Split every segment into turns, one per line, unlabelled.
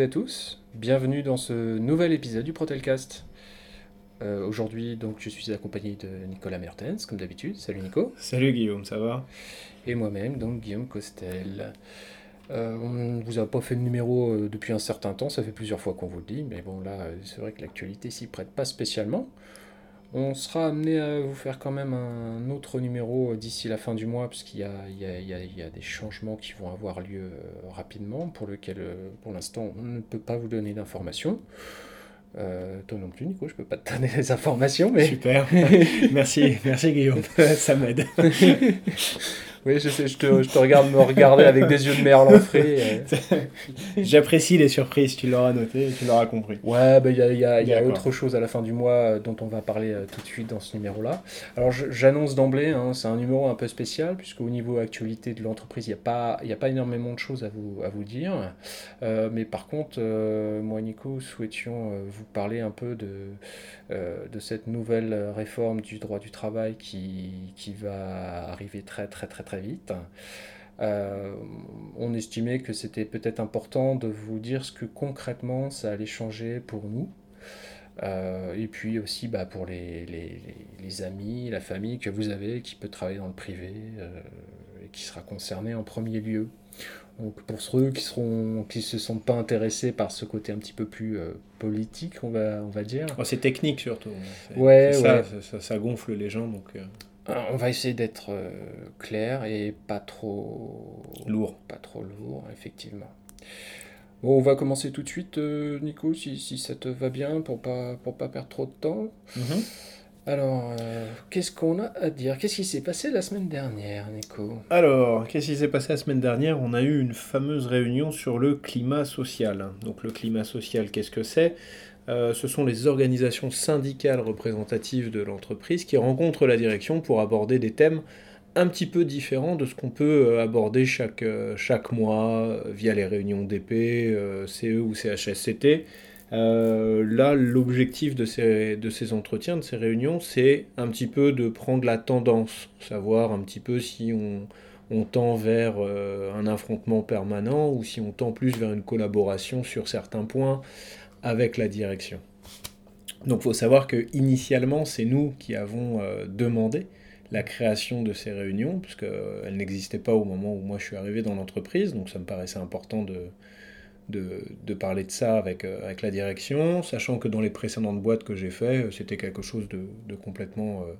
et à tous, bienvenue dans ce nouvel épisode du Protelcast. Euh, Aujourd'hui, donc, je suis accompagné de Nicolas Mertens, comme d'habitude. Salut Nico.
Salut Guillaume, ça va?
Et moi-même, donc Guillaume Costel. Euh, on ne vous a pas fait de numéro euh, depuis un certain temps, ça fait plusieurs fois qu'on vous le dit, mais bon là, c'est vrai que l'actualité s'y prête pas spécialement. On sera amené à vous faire quand même un autre numéro euh, d'ici la fin du mois, puisqu'il y a, y a des changements qui vont avoir lieu euh, rapidement, pour lequel, euh, pour l'instant, on ne peut pas vous donner d'informations. Euh, toi non plus, Nico, je peux pas te donner les informations, mais...
Super, merci, merci Guillaume, ça m'aide.
Oui, je sais, je te, je te regarde me regarder avec des yeux de merlan frais. euh.
J'apprécie les surprises, tu l'auras noté et tu l'auras compris.
Ouais, bah, il y a, il y a- il y a
D'accord.
autre chose à la fin du mois euh, dont on va parler euh, tout de suite dans ce numéro-là. Alors j'annonce d'emblée, hein, c'est un numéro un peu spécial, puisqu'au niveau actualité de l'entreprise, il n'y a, pas- y a pas énormément de choses à vous, à vous dire. Euh, mais par contre, euh, moi et Nico souhaitions euh, vous parler un peu de, euh, de cette nouvelle réforme du droit du travail qui, qui va arriver très très très très vite. Euh, on estimait que c'était peut-être important de vous dire ce que concrètement ça allait changer pour nous. Euh, et puis aussi bah, pour les, amis, la famille que vous avez qui peut travailler dans le privé et qui sera concerné en premier lieu. Donc pour ceux qui seront qui se sentent pas intéressés par ce côté un petit peu plus euh, politique, on va, on va dire,
Oh, c'est technique surtout.
Ouais,
ça,
ouais.
ça, ça- ça gonfle les gens, donc euh,
euh, on va essayer d'être euh, clair et pas trop
lourd.
Pas trop lourd, effectivement. Bon, on va commencer tout de suite, Nico, si, si ça te va bien, pour pas, pour pas perdre trop de temps.
Mhm.
Alors, euh, qu'est-ce qu'on a à dire? Qu'est-ce qui s'est passé la semaine dernière, Nico?
Alors, qu'est-ce qui s'est passé la semaine dernière? On a eu une fameuse réunion sur le climat social. Donc le climat social, qu'est-ce que c'est? Euh, Ce sont les organisations syndicales représentatives de l'entreprise qui rencontrent la direction pour aborder des thèmes un petit peu différents de ce qu'on peut euh, aborder chaque, mois via les réunions d'épée, CE ou CHSCT. Euh, là, l'objectif de ces, de ces entretiens, de ces réunions, c'est un petit peu de prendre la tendance, savoir un petit peu si on, on tend vers euh, un affrontement permanent ou si on tend plus vers une collaboration sur certains points avec la direction. Donc il faut savoir que initialement, c'est nous qui avons euh, demandé la création de ces réunions, puisqu'elles n'existaient pas au moment où moi je suis arrivé dans l'entreprise, donc ça me paraissait important de, de, de parler de ça avec, euh, avec la direction, sachant que dans les précédentes boîtes que j'ai fait, euh, c'était quelque chose de, de complètement, euh,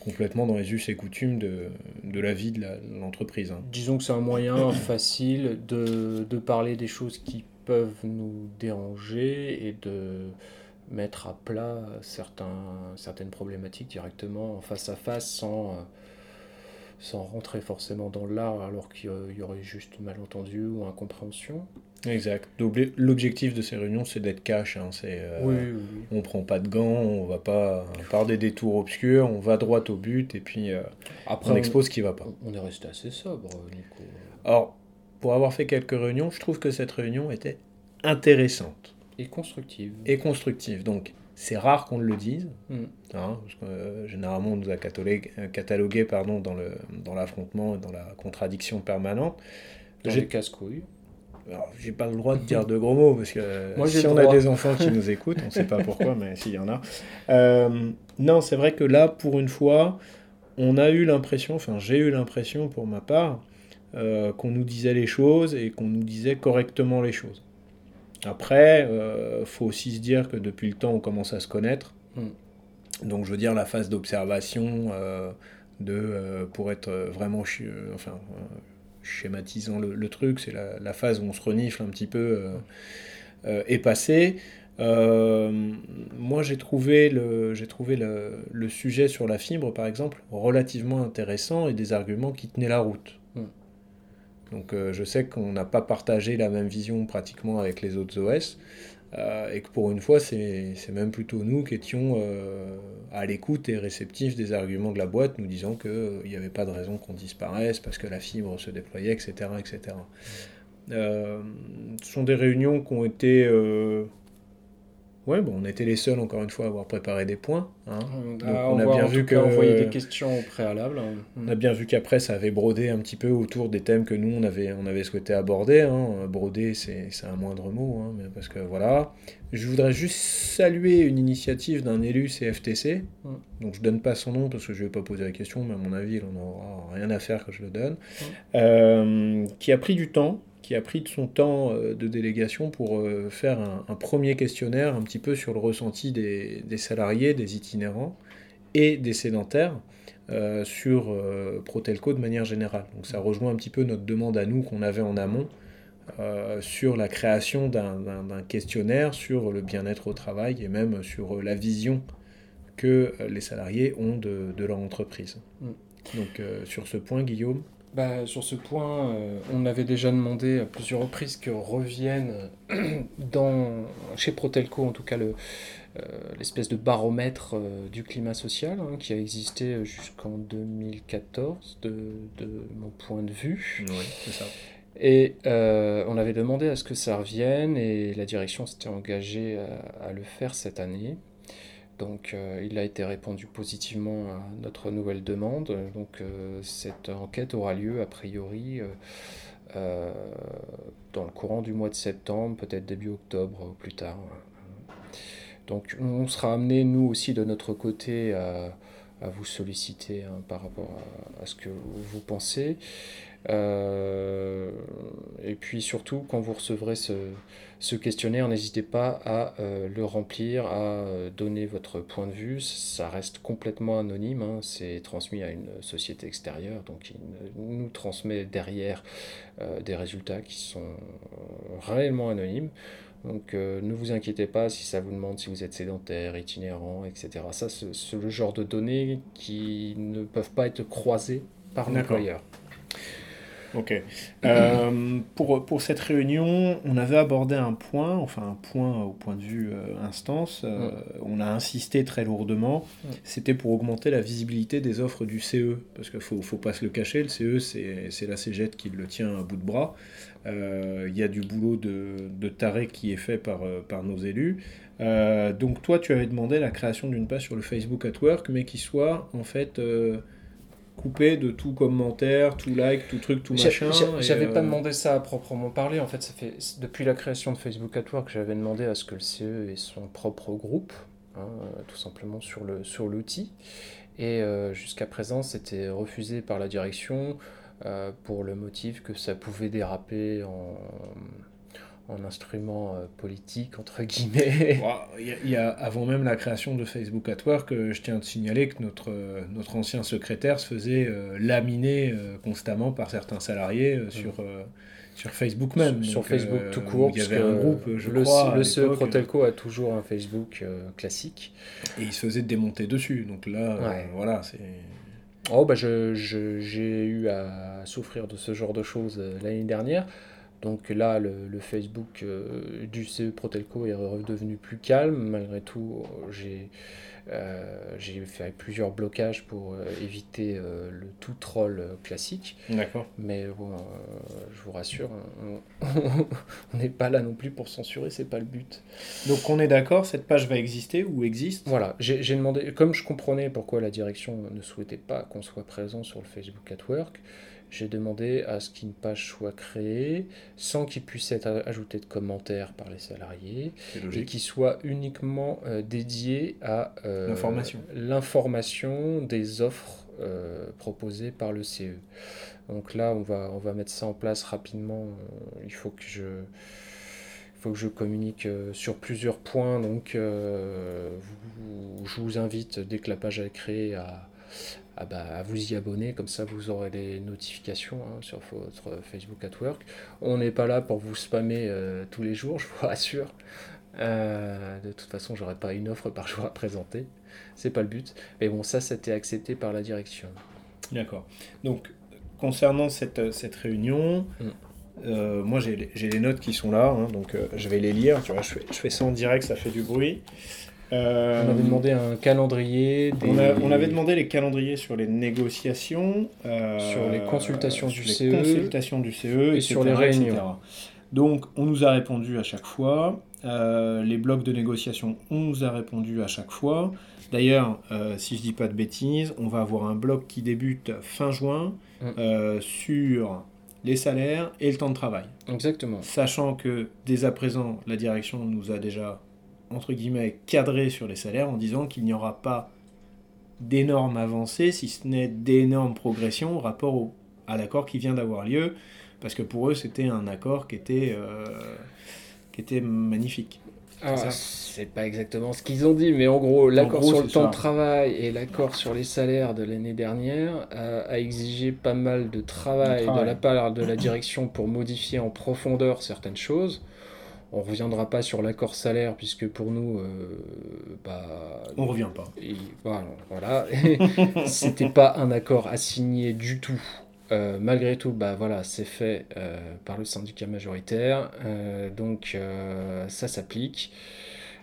complètement dans les us et coutumes de, de la vie de l'entreprise. hein.
Disons que c'est un moyen facile de, de parler des choses qui peuvent nous déranger et de mettre à plat certaines problématiques directement en face à face sans, sans rentrer forcément dans l'art alors qu'il y aurait juste malentendu ou incompréhension.
Exact. L'obje- L'objectif de ces réunions, c'est d'être cash. hein, c'est, euh,
oui, oui, oui.
On prend pas de gants, on va pas par des détours obscurs, on va droit au but et puis euh,
Après,
on
on,
expose ce qui va pas.
on est resté assez sobre, Nico.
Alors, pour avoir fait quelques réunions, je trouve que cette réunion était intéressante
Et constructive.
et constructive. Donc, c'est rare qu'on le dise,
Mm.
hein, parce que euh, généralement on nous a catalogué, euh, catalogué pardon, dans, le, dans l'affrontement et dans la contradiction permanente.
Dans
J'ai-
les casse-couilles.
Alors, j'ai pas le droit de dire de gros mots parce que euh,
Moi,
si on a des enfants qui nous écoutent, on sait pas pourquoi, mais s'il y en a. Euh, non, c'est vrai que là, pour une fois, on a eu l'impression, enfin j'ai eu l'impression pour ma part, euh, qu'on nous disait les choses et qu'on nous disait correctement les choses. Après, euh, faut aussi se dire que depuis le temps, on commence à se connaître.
Mm.
Donc, je veux dire, la phase d'observation, euh, de, euh, pour être vraiment euh, enfin, schématisant le, le truc, c'est la, la phase où on se renifle un petit peu, est passée. Euh, moi, j'ai trouvé, le, j'ai trouvé le, le sujet sur la fibre, par exemple, relativement intéressant et des arguments qui tenaient la route. Donc, euh, je sais qu'on n'a pas partagé la même vision pratiquement avec les autres OS. euh, et que pour une fois, c'est même plutôt nous qui étions euh, à l'écoute et réceptifs des arguments de la boîte, nous disant qu'il n'y avait pas de raison qu'on disparaisse parce que la fibre se déployait, etc. etc. Ce sont des réunions qui ont été Ouais, bon, on était les seuls, encore une fois, à avoir préparé des points. hein.
On
Donc,
a,
on a bien
en
vu que-
envoyer des questions au préalable. hein.
On a bien vu qu'après, ça avait brodé un petit peu autour des thèmes que nous, on avait, on avait souhaité aborder. hein. Broder, c'est un moindre mot, hein, mais parce que voilà. Je voudrais juste saluer une initiative d'un élu CFTC.
Mm.
Donc, je donne pas son nom parce que je vais pas poser la question, mais à mon avis, il en aura rien à faire que je le donne.
Mm.
Euh, qui a pris du temps, qui a pris de son temps euh, de délégation pour euh, faire un, un premier questionnaire un petit peu sur le ressenti des, des salariés, des itinérants et des sédentaires euh, sur euh, Protelco de manière générale. Donc ça rejoint un petit peu notre demande à nous qu'on avait en amont euh, sur la création d'un questionnaire sur le bien-être au travail et même sur la vision que les salariés ont de, de leur entreprise.
Mm.
Donc sur ce point, Guillaume,
Bah, sur ce point, euh, on avait déjà demandé à plusieurs reprises que revienne euh, dans, chez Protelco, en tout cas, le, euh, l'espèce de baromètre euh, du climat social hein, qui a existé jusqu'en 2014, de, de mon point de vue.
oui, c'est ça.
Et on avait demandé à ce que ça revienne et la direction s'était engagée à, à le faire cette année. Donc euh, il a été répondu positivement à notre nouvelle demande. Donc euh, cette enquête aura lieu a priori euh, dans le courant du mois de septembre, peut-être début octobre ou plus tard. Donc on sera amené nous aussi de notre côté à, vous solliciter hein, par rapport à, ce que vous pensez. Et puis surtout, quand vous recevrez ce, ce questionnaire, n'hésitez pas à euh, le remplir, à euh, donner votre point de vue. Ça reste complètement anonyme, hein, c'est transmis à une société extérieure, donc il nous transmet derrière euh, des résultats qui sont réellement anonymes. Donc euh, ne vous inquiétez pas si ça vous demande si vous êtes sédentaire, itinérant, etc. Ça, c'est le genre de données qui ne peuvent pas être croisées par l'employeur.
Ok. Euh, pour, pour cette réunion, on avait abordé un point, enfin un point au point de vue euh, instance. euh, On a insisté très lourdement.
Mm.
C'était pour augmenter la visibilité des offres du CE. Parce qu'il ne faut, faut pas se le cacher, le CE, c'est c'est la CGET qui le tient à bout de bras. Il y a du boulot de, de taré qui est fait par, par nos élus. Donc toi, tu avais demandé la création d'une page sur le Facebook at Work, mais qui soit en fait... coupé de tout commentaire, tout like, tout truc, tout machin.
J'avais pas
euh,
demandé ça à proprement parler. En fait, ça fait depuis la création de Facebook at Work, j'avais demandé à ce que le CE ait son propre groupe, hein, tout simplement sur le sur l'outil. Et euh, jusqu'à présent, c'était refusé par la direction euh, pour le motif que ça pouvait déraper en en instrument euh, politique entre guillemets.
Il y a- il y a, avant même la création de Facebook at Work, euh, je tiens à te signaler que notre, euh, notre ancien secrétaire se faisait laminer constamment par certains salariés euh, sur, sur Facebook même.
sur
Donc,
Facebook tout court.
Il y avait un groupe, je
le,
crois,
le CE Protelco a toujours un Facebook classique.
et il se faisait démonter dessus. Donc là,
Ouais.
voilà, c'est...
Oh, bah je, je- j'ai eu à souffrir de ce genre de choses l'année dernière. Donc là, le, le Facebook euh, du CE Protelco est redevenu plus calme. Malgré tout, euh, j'ai euh, j'ai fait plusieurs blocages pour euh, éviter le tout troll classique.
D'accord.
Mais bon, je vous rassure, on n'est pas là non plus pour censurer, c'est pas le but.
Donc on est d'accord, cette page va exister ou existe?
Voilà, j'ai demandé, comme je comprenais pourquoi la direction ne souhaitait pas qu'on soit présent sur le Facebook at Work, j'ai demandé à ce qu'une page soit créée sans qu'il puisse être ajouté de commentaires par les salariés et qui soit uniquement euh, dédié à euh,
L'information.
des offres euh, proposées par le CE. Donc là, on va, on va mettre ça en place rapidement. Il faut que je, faut que je communique euh, sur plusieurs points. Donc, vous- je vous invite, dès que la page est créée, à, à, bah, à vous y abonner. Comme ça, vous aurez les notifications hein, sur votre Facebook at Work. On n'est pas là pour vous spammer euh, tous les jours, je vous rassure. Euh, de toute façon, j'aurai pas une offre par jour à présenter. C'est pas le but. Mais bon, ça, c'était accepté par la direction.
D'accord. Donc, concernant cette, cette réunion,
Mm.
euh, moi j'ai les- j'ai les notes qui sont là, hein, donc euh, je vais les lire. Tu vois, je fais, je fais ça en direct, ça fait du bruit. Euh,
On avait demandé un calendrier. Des...
on, a- on avait demandé les calendriers sur les négociations, euh,
Sur les consultations
sur
du
les
CE,
consultations du CE,
et
etc.,
sur les réunions.
etc. Donc, on nous a répondu à chaque fois. les blocs de négociation, on nous a répondu à chaque fois. D'ailleurs, si je dis pas de bêtises, on va avoir un bloc qui débute fin juin mm. sur les salaires et le temps de travail.
Exactement.
Sachant que dès à présent, la direction nous a déjà, entre guillemets, cadré sur les salaires en disant qu'il n'y aura pas d'énormes avancées, si ce n'est d'énormes progressions au rapport au, à l'accord qui vient d'avoir lieu, parce que pour eux, c'était un accord qui était, euh, qui était magnifique.
Ah, c'est pas exactement ce qu'ils ont dit, mais en gros, l'accord sur le temps de travail et l'accord sur les salaires de l'année dernière a, exigé pas mal de travail, de, la part de la direction pour modifier en profondeur certaines choses. On reviendra pas sur l'accord salaire puisque pour nous, euh, bah,
on revient pas.
voilà, voilà. c'était pas un accord assigné du tout euh, malgré tout, bah voilà, c'est fait euh, par le syndicat majoritaire, euh, donc ça s'applique.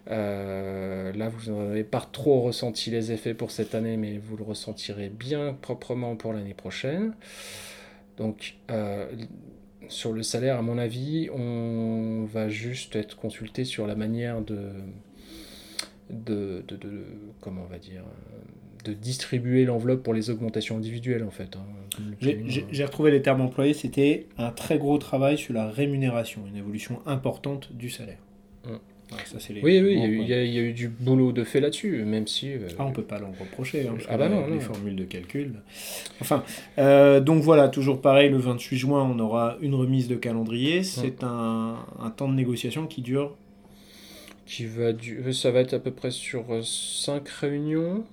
là, vous n'avez pas trop ressenti les effets pour cette année, mais vous le ressentirez bien proprement pour l'année prochaine. Donc, sur le salaire, à mon avis, on va juste être consulté sur la manière de, de, de, de comment on va dire, de distribuer l'enveloppe pour les augmentations individuelles en fait. Hein,
j'ai retrouvé les termes employés, c'était un très gros travail sur la rémunération, une évolution importante du salaire.
Hum. Oui, oui, il y, a, eu du boulot de fait là-dessus, même si...
Euh, ah, on peut pas l'en reprocher, hein,
ah bah non,
les formules de calcul. Enfin, euh, donc voilà, toujours pareil, le 28 juin, on aura une remise de calendrier. C'est un, un, temps de négociation qui dure...
Qui va du... Ça va être à peu près sur 5 euh, réunions.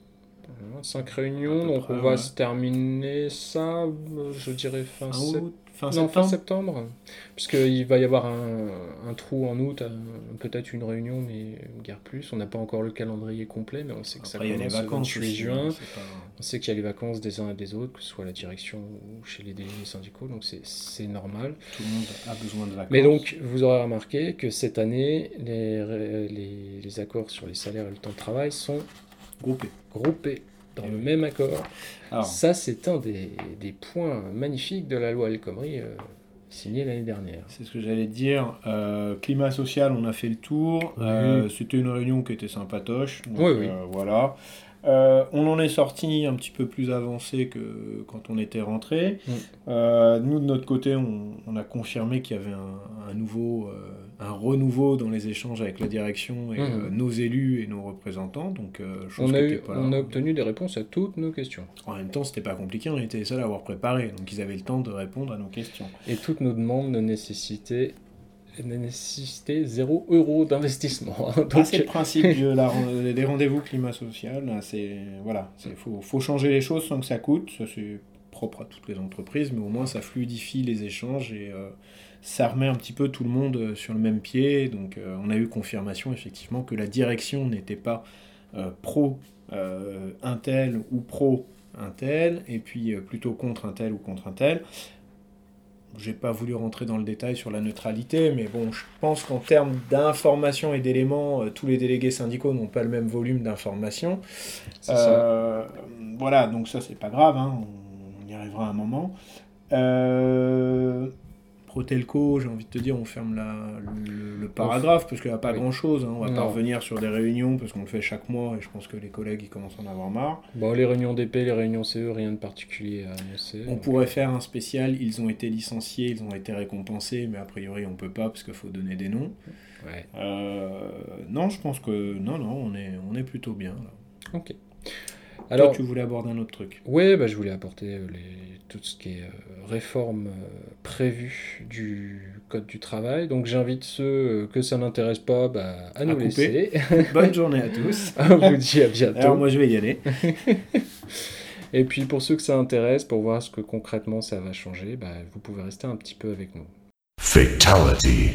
5 réunions, donc on va se terminer ça, je dirais fin, fin, septembre. Puisqu'il va y avoir un, trou en août, peut-être une réunion, mais guère plus. On n'a pas encore le calendrier complet, mais on sait que ça commence les vacances le 28 juin. On sait qu'il y a les vacances des uns et des autres, que ce soit la direction ou chez les délégués syndicaux, donc c'est normal.
Tout le monde a besoin de vacances.
Mais donc, vous aurez remarqué que cette année, les, les, les accords sur les salaires et le temps de travail sont
groupés.
Groupés dans le même accord. Alors, ça, c'est un des, des, points magnifiques de la loi El Khomri euh, signée l'année dernière.
C'est ce que j'allais dire. Euh, climat social, on a fait le tour. Euh, c'était une réunion qui était sympatoche. oui, oui. voilà. Euh, on en est sorti un petit peu plus avancé que quand on était rentré. Mm. Euh, nous, de notre côté, on, a confirmé qu'il y avait un, nouveau, euh, un renouveau dans les échanges avec la direction et mm. nos élus et nos représentants. Donc,
on, a on a obtenu des réponses à toutes nos questions.
En même temps, c'était pas compliqué, on était les seuls à avoir préparé, donc ils avaient le temps de répondre à nos questions.
Et toutes nos demandes ne nécessitaient nécessité 0 euros d'investissement.
Ah, c'est le principe des rendez-vous climat social. C'est voilà, il faut, changer les choses sans que ça coûte. C'est propre à toutes les entreprises, mais au moins ça fluidifie les échanges et euh, ça remet un petit peu tout le monde euh, sur le même pied. Donc euh, on a eu confirmation effectivement que la direction n'était pas pro un tel ou pro un tel, et puis plutôt contre un tel ou contre un tel. J'ai pas voulu rentrer dans le détail sur la neutralité, mais bon, je pense qu'en termes d'informations et d'éléments, euh, tous les délégués syndicaux n'ont pas le même volume d'informations. Euh, voilà, donc ça c'est pas grave, hein, on y arrivera à un moment. Euh, Protelco, j'ai envie de te dire, on ferme la, le, paragraphe parce qu'il n'y a pas grand chose. Hein. On va pas revenir sur des réunions parce qu'on le fait chaque mois et je pense que les collègues ils commencent à en avoir marre.
Bon, les réunions d'EP, les réunions CE, rien de particulier à annoncer.
On pourrait faire un spécial, ils ont été licenciés, ils ont été récompensés, mais a priori on peut pas parce qu'il faut donner des noms. Euh, non, je pense que non, non, on est, on est plutôt bien. Là.
Ok.
Alors, Toi, tu voulais aborder un autre truc.
Oui, bah, je voulais apporter euh, les, tout ce qui est euh, réforme euh, prévue du Code du travail. Donc j'invite ceux que ça n'intéresse pas bah, à, nous laisser.
Bonne journée à tous.
On vous dit à bientôt.
Alors moi je vais y aller.
Et puis pour ceux que ça intéresse, pour voir ce que concrètement ça va changer, bah, vous pouvez rester un petit peu avec nous. Fatality.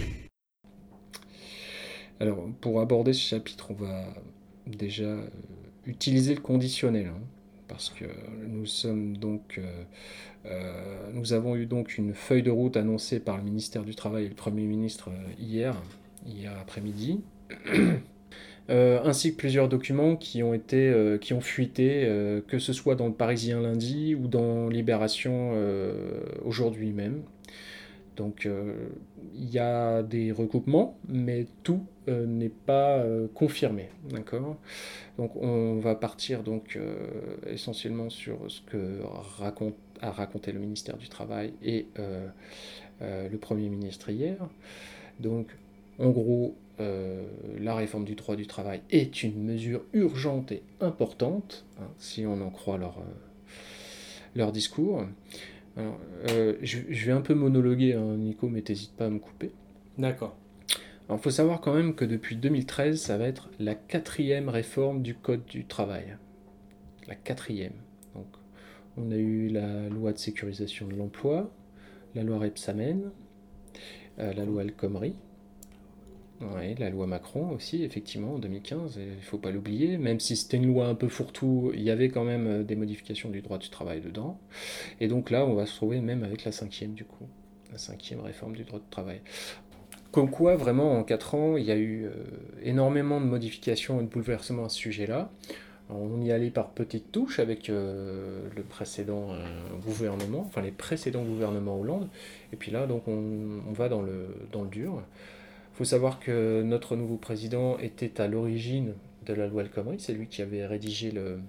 Alors pour aborder ce chapitre, on va déjà utiliser le conditionnel, hein, parce que nous sommes donc, euh, euh, nous avons eu donc une feuille de route annoncée par le ministère du Travail et le Premier ministre euh, hier, hier après-midi. ainsi que plusieurs documents qui ont été qui ont fuité que ce soit dans le Parisien lundi ou dans Libération aujourd'hui même Donc il y a des recoupements, mais tout n'est pas confirmé. D'accord? Donc on va partir donc essentiellement sur ce que raconte, a raconté le ministère du Travail et le Premier ministre hier. Donc en gros, la réforme du droit du travail est une mesure urgente et importante, hein, si on en croit leur discours. Alors, euh, je, vais un peu monologuer, hein, Nico, mais t'hésites pas à me couper.
D'accord.
Alors, il faut savoir quand même que depuis 2013, ça va être la quatrième réforme du Code du travail. La quatrième. Donc, on a eu la loi de sécurisation de l'emploi, la loi Repsamen, euh, la loi El Khomri, la loi Macron aussi, effectivement, en 2015, il ne faut pas l'oublier, même si c'était une loi un peu fourre-tout, il y avait quand même euh, des modifications du droit du travail dedans. Et donc là, on va se trouver même avec la cinquième, du coup, la cinquième réforme du droit du travail. Comme quoi, vraiment, en quatre ans, il y a eu euh, énormément de modifications et de bouleversements à ce sujet-là. On y allait par petites touches avec euh, le précédent gouvernement, enfin les précédents gouvernements Hollande. Et puis là, donc, on, on va dans le, dans le dur. Il faut savoir que notre nouveau président était à l'origine de la loi El Khomri, c'est lui qui avait rédigé le,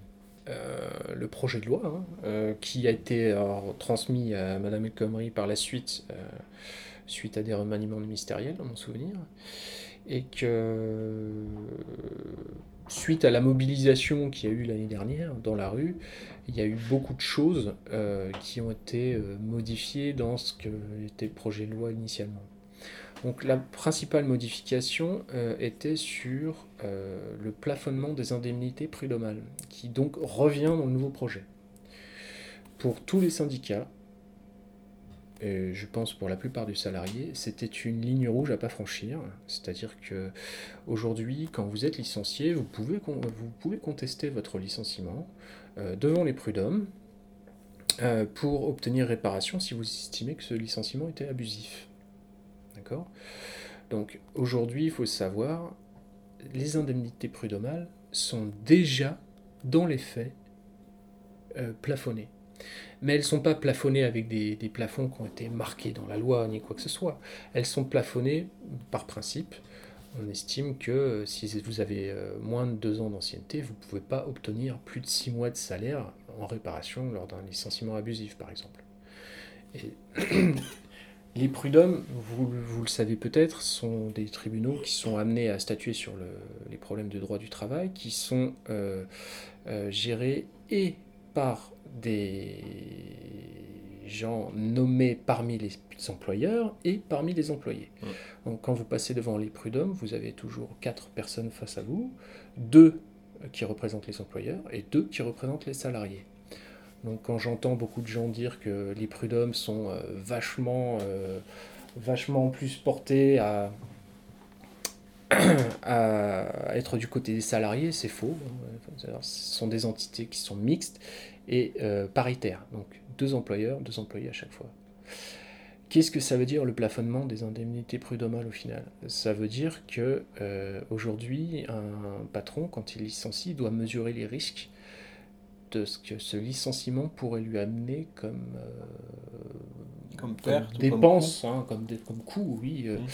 euh, projet de loi, hein, euh, qui a été transmis à Madame El Khomri par la suite, euh, suite à des remaniements ministériels, dans mon souvenir, et que suite à la mobilisation qu'il y a eu l'année dernière dans la rue, il y a eu beaucoup de choses qui ont été modifiées dans ce que était le projet de loi initialement. Donc la principale modification euh, était sur euh, le plafonnement des indemnités prud'homales, qui donc revient dans le nouveau projet. Pour tous les syndicats, et je pense pour la plupart des salariés, c'était une ligne rouge à pas franchir. C'est-à-dire que aujourd'hui, quand vous êtes licencié, vous pouvez, vous pouvez contester votre licenciement euh, devant les prud'hommes pour obtenir réparation si vous estimez que ce licenciement était abusif. Donc aujourd'hui, il faut savoir, les indemnités prud'homales sont déjà, dans les faits, euh, plafonnées. Mais elles ne sont pas plafonnées avec des, plafonds qui ont été marqués dans la loi ni quoi que ce soit. Elles sont plafonnées par principe. On estime que euh, si vous avez euh, moins de deux ans d'ancienneté, vous ne pouvez pas obtenir plus de six mois de salaire en réparation lors d'un licenciement abusif, par exemple. Et Les prud'hommes, vous, le savez peut-être, sont des tribunaux qui sont amenés à statuer sur les problèmes de droit du travail, qui sont euh, euh, gérés et par des gens nommés parmi les employeurs et parmi les employés. Donc quand vous passez devant les prud'hommes, vous avez toujours quatre personnes face à vous, deux qui représentent les employeurs et deux qui représentent les salariés. Donc quand j'entends beaucoup de gens dire que les prud'hommes sont euh, vachement, euh, vachement plus portés à, être du côté des salariés, c'est faux. Ce sont des entités qui sont mixtes et euh, paritaires. Donc deux employeurs, deux employés à chaque fois. Qu'est-ce que ça veut dire le plafonnement des indemnités prud'homales au final? Ça veut dire que aujourd'hui, un patron, quand il licencie, doit mesurer les risques de ce que ce licenciement pourrait lui amener comme,
euh, comme,
dépense, comme, coût. Hein, comme, coût, oui, euh, mmh.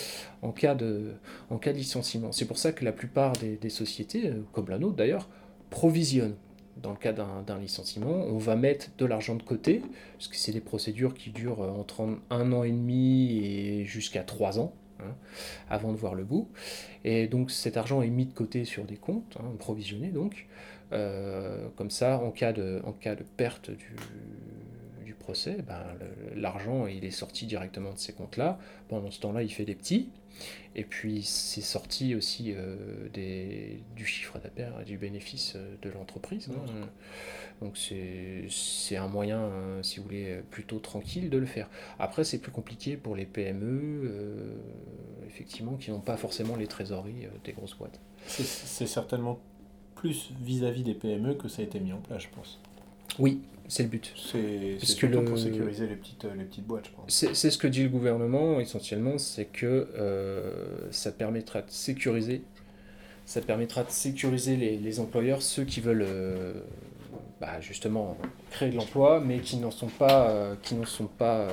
en, cas de, en cas de licenciement. C'est pour ça que la plupart des, sociétés, euh, comme la nôtre d'ailleurs, provisionnent. Dans le cas d'un licenciement, on va mettre de l'argent de côté, parce que c'est des procédures qui durent entre un an et demi et jusqu'à trois ans. Hein, avant de voir le bout. Et donc cet argent est mis de côté sur des comptes, hein, provisionné donc, euh, comme ça, en cas de, en cas de perte du, du procès, ben, l'argent il est sorti directement de ces comptes-là. Pendant ce temps-là, il fait des petits. Et puis c'est sorti aussi euh, des, du chiffre d'affaires et du bénéfice euh, de l'entreprise. Hein. Donc c'est un moyen, si vous voulez, plutôt tranquille de le faire. Après, c'est plus compliqué pour les PME, effectivement, qui n'ont pas forcément les trésoreries des grosses boîtes.
C'est certainement plus vis-à-vis des PME que ça a été mis en place, je pense.
Oui, c'est le but.
C'est surtout pour sécuriser les petites, les petites boîtes, je pense.
C'est ce que dit le gouvernement, essentiellement, c'est que euh, ça permettra de sécuriser, ça permettra de sécuriser les, les employeurs, ceux qui veulent euh, bah, justement créer de l'emploi, mais qui n'en sont pas, euh, qui n'en sont pas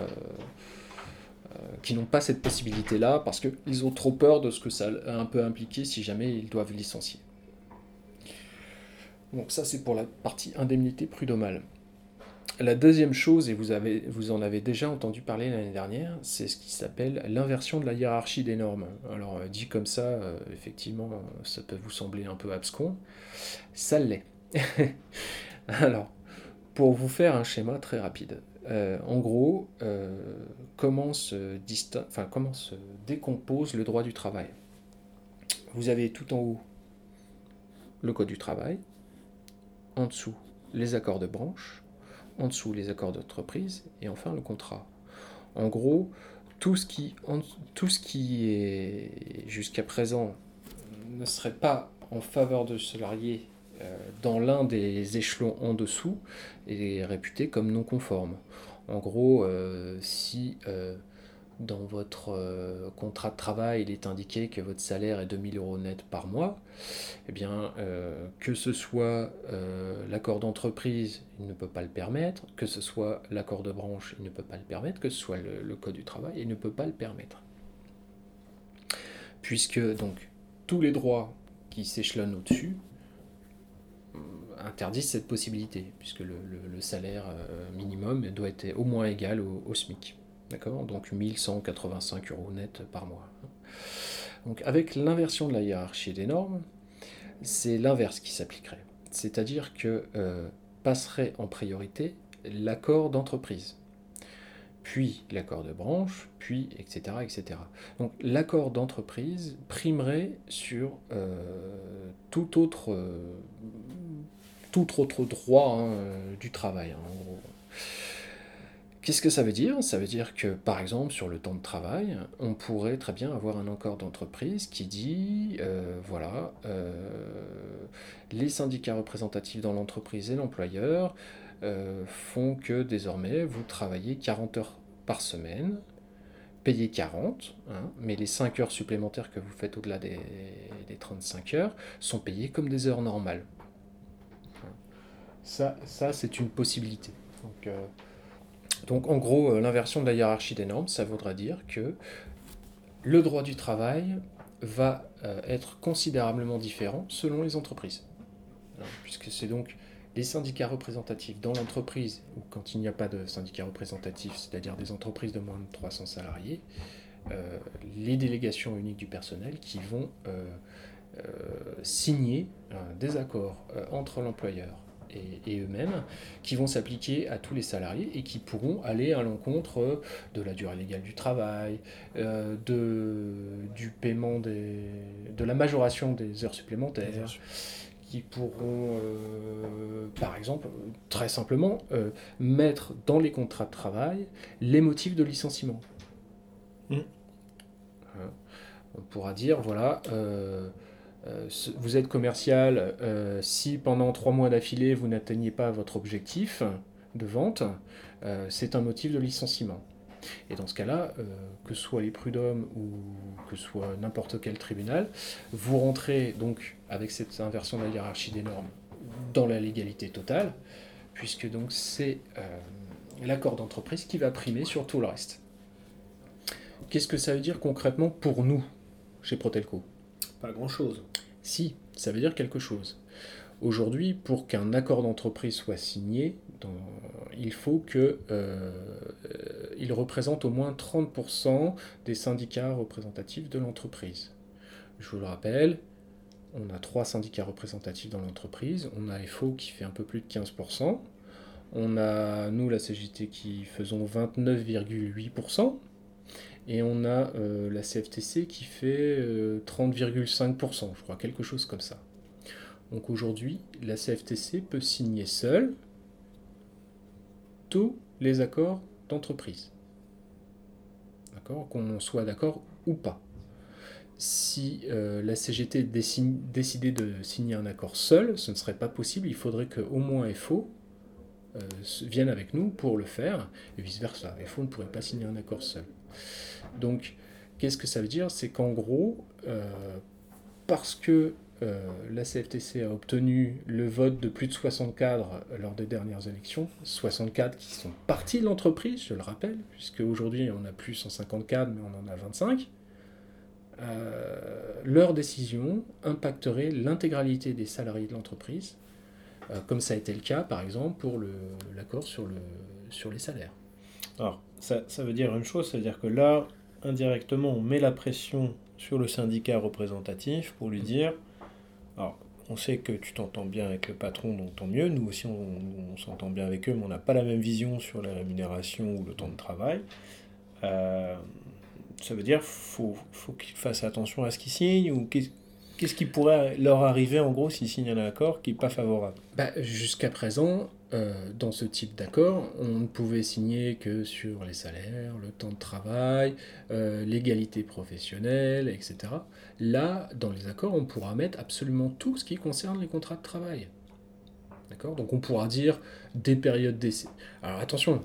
qui n'ont pas cette possibilité-là parce qu'ils ont trop peur de ce que ça a un peu impliqué si jamais ils doivent licencier. Donc ça c'est pour la partie indemnité prud'homale. La deuxième chose, et vous, avez, vous en avez déjà entendu parler l'année dernière, c'est ce qui s'appelle l'inversion de la hiérarchie des normes. Alors euh, dit comme ça, euh, effectivement, ça peut vous sembler un peu abscon. Ça l'est. Alors, pour vous faire un schéma très rapide. Euh, en gros, comment, se enfin, comment se décompose le droit du travail? Vous avez tout en haut le Code du travail, en dessous les accords de branche, en dessous les accords d'entreprise et enfin le contrat. En gros, tout ce qui, est jusqu'à présent ne serait pas en faveur de salariés euh, dans l'un des échelons en dessous est réputé comme non conforme. En gros, euh, si euh, dans votre euh, contrat de travail, il est indiqué que votre salaire est 2000 euros net par mois, eh bien, euh, que ce soit euh, l'accord d'entreprise, il ne peut pas le permettre, que ce soit l'accord de branche, il ne peut pas le permettre, que ce soit le, code du travail, il ne peut pas le permettre. Puisque donc tous les droits qui s'échelonnent au-dessus interdisent cette possibilité, puisque le, salaire minimum doit être au moins égal au SMIC. D'accord Donc 1185 euros net par mois. Donc avec l'inversion de la hiérarchie des normes, c'est l'inverse qui s'appliquerait. C'est-à-dire que euh, passerait en priorité l'accord d'entreprise, puis l'accord de branche, puis etc. etc. Donc l'accord d'entreprise primerait sur euh, tout, autre, euh, tout autre droit hein, du travail, hein. Qu'est-ce que ça veut dire? Ça veut dire que, par exemple, sur le temps de travail, on pourrait très bien avoir un accord d'entreprise qui dit, euh, voilà, euh, les syndicats représentatifs dans l'entreprise et l'employeur euh, font que désormais, vous travaillez 40 heures par semaine, payez 40, hein, mais les 5 heures supplémentaires que vous faites au-delà des, des, 35 heures sont payées comme des heures normales. Ça, ça c'est une possibilité. Donc, donc en gros, euh, l'inversion de la hiérarchie des normes, ça voudra dire que le droit du travail va euh, être considérablement différent selon les entreprises. puisque c'est donc les syndicats représentatifs dans l'entreprise, ou quand il n'y a pas de syndicats représentatifs, c'est-à-dire des entreprises de moins de 300 salariés, euh, les délégations uniques du personnel qui vont signer des accords entre l'employeur et, eux-mêmes, qui vont s'appliquer à tous les salariés et qui pourront aller à l'encontre de la durée légale du travail, euh, de, du paiement des, de la majoration des heures supplémentaires, qui pourront, euh, par exemple, très simplement, euh, mettre dans les contrats de travail les motifs de licenciement. Mmh. Hein. On pourra dire, voilà, vous êtes commercial, euh, si pendant trois mois d'affilée vous n'atteignez pas votre objectif de vente, euh, c'est un motif de licenciement. Et dans ce cas-là, que ce soit les prud'hommes ou que ce soit n'importe quel tribunal, vous rentrez donc avec cette inversion de la hiérarchie des normes dans la légalité totale, puisque donc c'est l'accord d'entreprise qui va primer sur tout le reste. Qu'est-ce que ça veut dire concrètement pour nous chez Protelco?
Pas grand-chose.
Si, ça veut dire quelque chose. Aujourd'hui, pour qu'un accord d'entreprise soit signé, il faut qu'il euh, représente au moins 30% des syndicats représentatifs de l'entreprise. Je vous le rappelle, on a trois syndicats représentatifs dans l'entreprise. On a FO qui fait un peu plus de 15%. On a, nous, la CGT, qui faisons 29,8%. Et on a euh, la CFTC qui fait 30,5%, euh, je crois, quelque chose comme ça. Donc aujourd'hui, la CFTC peut signer seule tous les accords d'entreprise. D'accord? Qu'on soit d'accord ou pas. Si euh, la CGT décidait de signer un accord seul, ce ne serait pas possible. Il faudrait qu'au moins FO vienne avec nous pour le faire, et vice-versa. FO ne pourrait pas signer un accord seul. Donc, qu'est-ce que ça veut dire? C'est qu'en gros, euh, parce que euh, la CFTC a obtenu le vote de plus de 60 cadres lors des dernières élections, 64 qui sont partis de l'entreprise, je le rappelle, puisque aujourd'hui on n'a plus 150 cadres, mais on en a 25, leur décision impacterait l'intégralité des salariés de l'entreprise, comme ça a été le cas par exemple pour l'accord sur les salaires.
Alors, ça, ça veut dire une chose, c'est-à-dire que là, indirectement, on met la pression sur le syndicat représentatif pour lui dire, alors on sait que tu t'entends bien avec le patron, donc tant mieux, nous aussi on, s'entend bien avec eux, mais on n'a pas la même vision sur la rémunération ou le temps de travail. Euh, ça veut dire qu'il faut, faut qu'ils fassent attention à ce qu'ils signent ou qu'est-ce qui pourrait leur arriver en gros s'ils signent un accord qui n'est pas favorable?
Bah, Jusqu'à présent, euh, dans ce type d'accord, on ne pouvait signer que sur les salaires, le temps de travail, euh, l'égalité professionnelle, etc. Là, dans les accords, on pourra mettre absolument tout ce qui concerne les contrats de travail. D'accord? Donc on pourra dire des périodes d'essai. Alors attention,